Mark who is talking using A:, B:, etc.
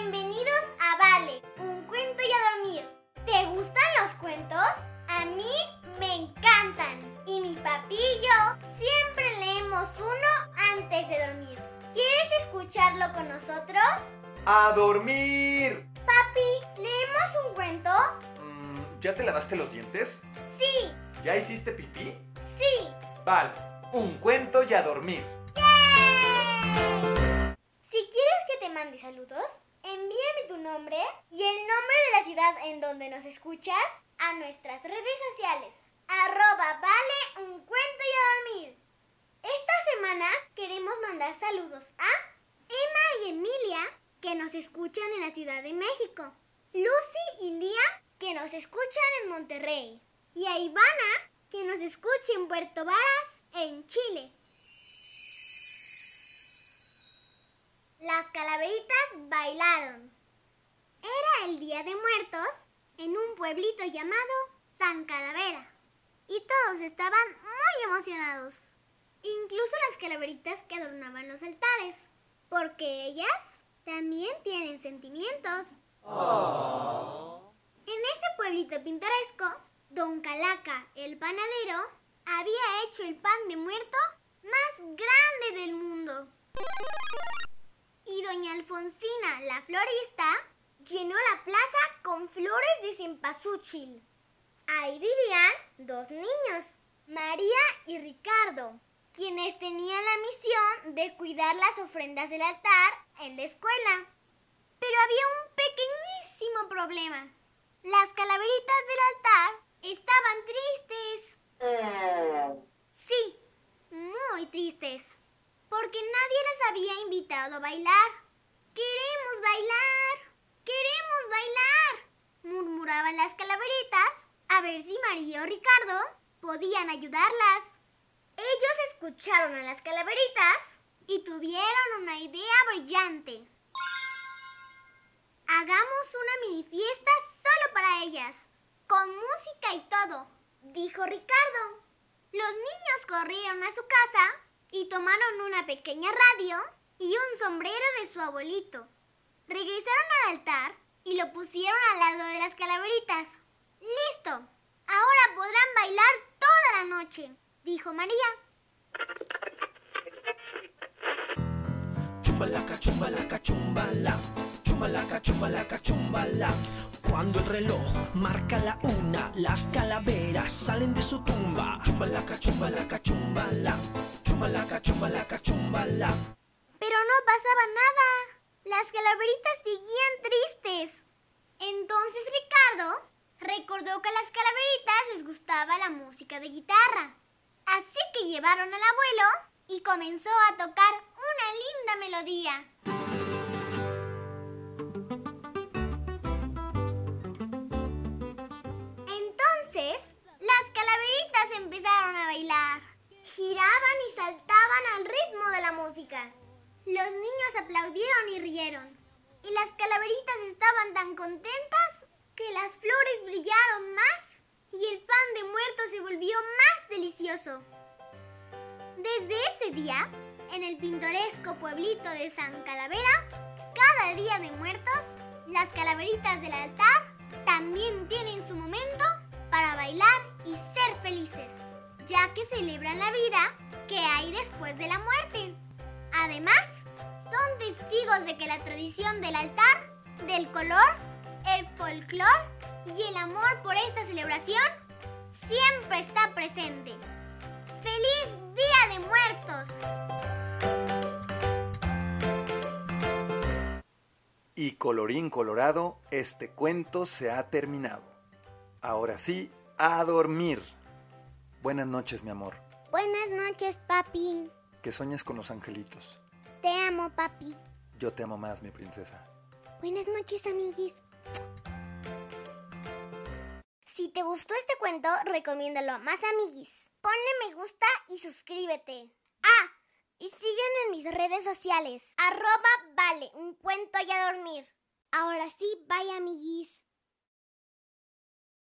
A: Bienvenidos a Vale, un cuento y a dormir. ¿Te gustan los cuentos? A mí me encantan. Y mi papi y yo siempre leemos uno antes de dormir. ¿Quieres escucharlo con nosotros?
B: ¡A dormir!
A: Papi, ¿leemos un cuento?
B: Mm, ¿Ya te lavaste los dientes?
A: Sí,
B: ¿Ya hiciste pipí?
A: sí.
B: Vale, un cuento y a dormir.
A: Si quieres que te mande saludos, envíame tu nombre y el nombre de la ciudad en donde nos escuchas a nuestras redes sociales. Arroba vale un cuento y a dormir. Esta semana queremos mandar saludos a Emma y Emilia, que nos escuchan en la Ciudad de México. Lucy y Lía, que nos escuchan en Monterrey. Y a Ivana, que nos escucha en Puerto Varas, en Chile. Las calaveritas bailaron. Era el Día de Muertos en un pueblito llamado San Calavera. Y todos estaban muy emocionados. Incluso las calaveritas que adornaban los altares. Porque ellas también tienen sentimientos. En ese pueblito pintoresco, Don Calaca, el panadero, había hecho el pan de muerto más grande del mundo. Doña Alfonsina, la florista, llenó la plaza con flores de cempasúchil. Ahí vivían dos niños, María y Ricardo, quienes tenían la misión de cuidar las ofrendas del altar en la escuela. Pero había un pequeñísimo problema. Las calaveritas del altar estaban tristes. Sí, muy tristes porque nadie las había invitado a bailar. Queremos bailar, queremos bailar, murmuraban las calaveritas a ver si María o Ricardo podían ayudarlas. Ellos escucharon a las calaveritas y tuvieron una idea brillante. Hagamos una mini fiesta solo para ellas, con música y todo, dijo Ricardo. Los niños corrieron a su casa y tomaron una pequeña radio y un sombrero de su abuelito. Regresaron al altar y lo pusieron al lado de las calaveritas. ¡Listo! Ahora podrán bailar toda la noche, dijo María.
C: Chumbalaca, chumbalaca, chumbala. Chumbalaca, chumbalaca, chumbala. Cuando el reloj marca la una, las calaveras salen de su tumba. Chumbalaca, chumbalaca, chumbala. Chumbalaca, chumbalaca, chumbala.
A: Pero no pasaba nada. Las calaveritas seguían tristes. Entonces Ricardo recordó que a las calaveritas les gustaba la música de guitarra. Así que llevaron al abuelo y comenzó a tocar una linda melodía. Giraban y saltaban al ritmo de la música. Los niños aplaudieron y rieron. Y las calaveritas estaban tan contentas que las flores brillaron más y el pan de muerto se volvió más delicioso. Desde ese día, en el pintoresco pueblito de San Calavera, cada día de muertos, las calaveritas del altar también tienen su momento para bailar y ser felices, ya que celebran la vida que hay después de la muerte. Además, son testigos de que la tradición del altar, del color, el folclor y el amor por esta celebración siempre está presente. ¡Feliz Día de Muertos!
B: Y colorín colorado, este cuento se ha terminado. Ahora sí, a dormir. Buenas noches, mi amor.
A: Buenas noches, papi.
B: Que sueñes con los angelitos.
A: Te amo, papi.
B: Yo te amo más, mi princesa.
A: Buenas noches, amiguis. Si te gustó este cuento, recomiéndalo a más amiguis. Ponle me gusta y suscríbete. Ah, y sígueme en mis redes sociales. Arroba vale, un cuento y a dormir. Ahora sí, bye amiguis.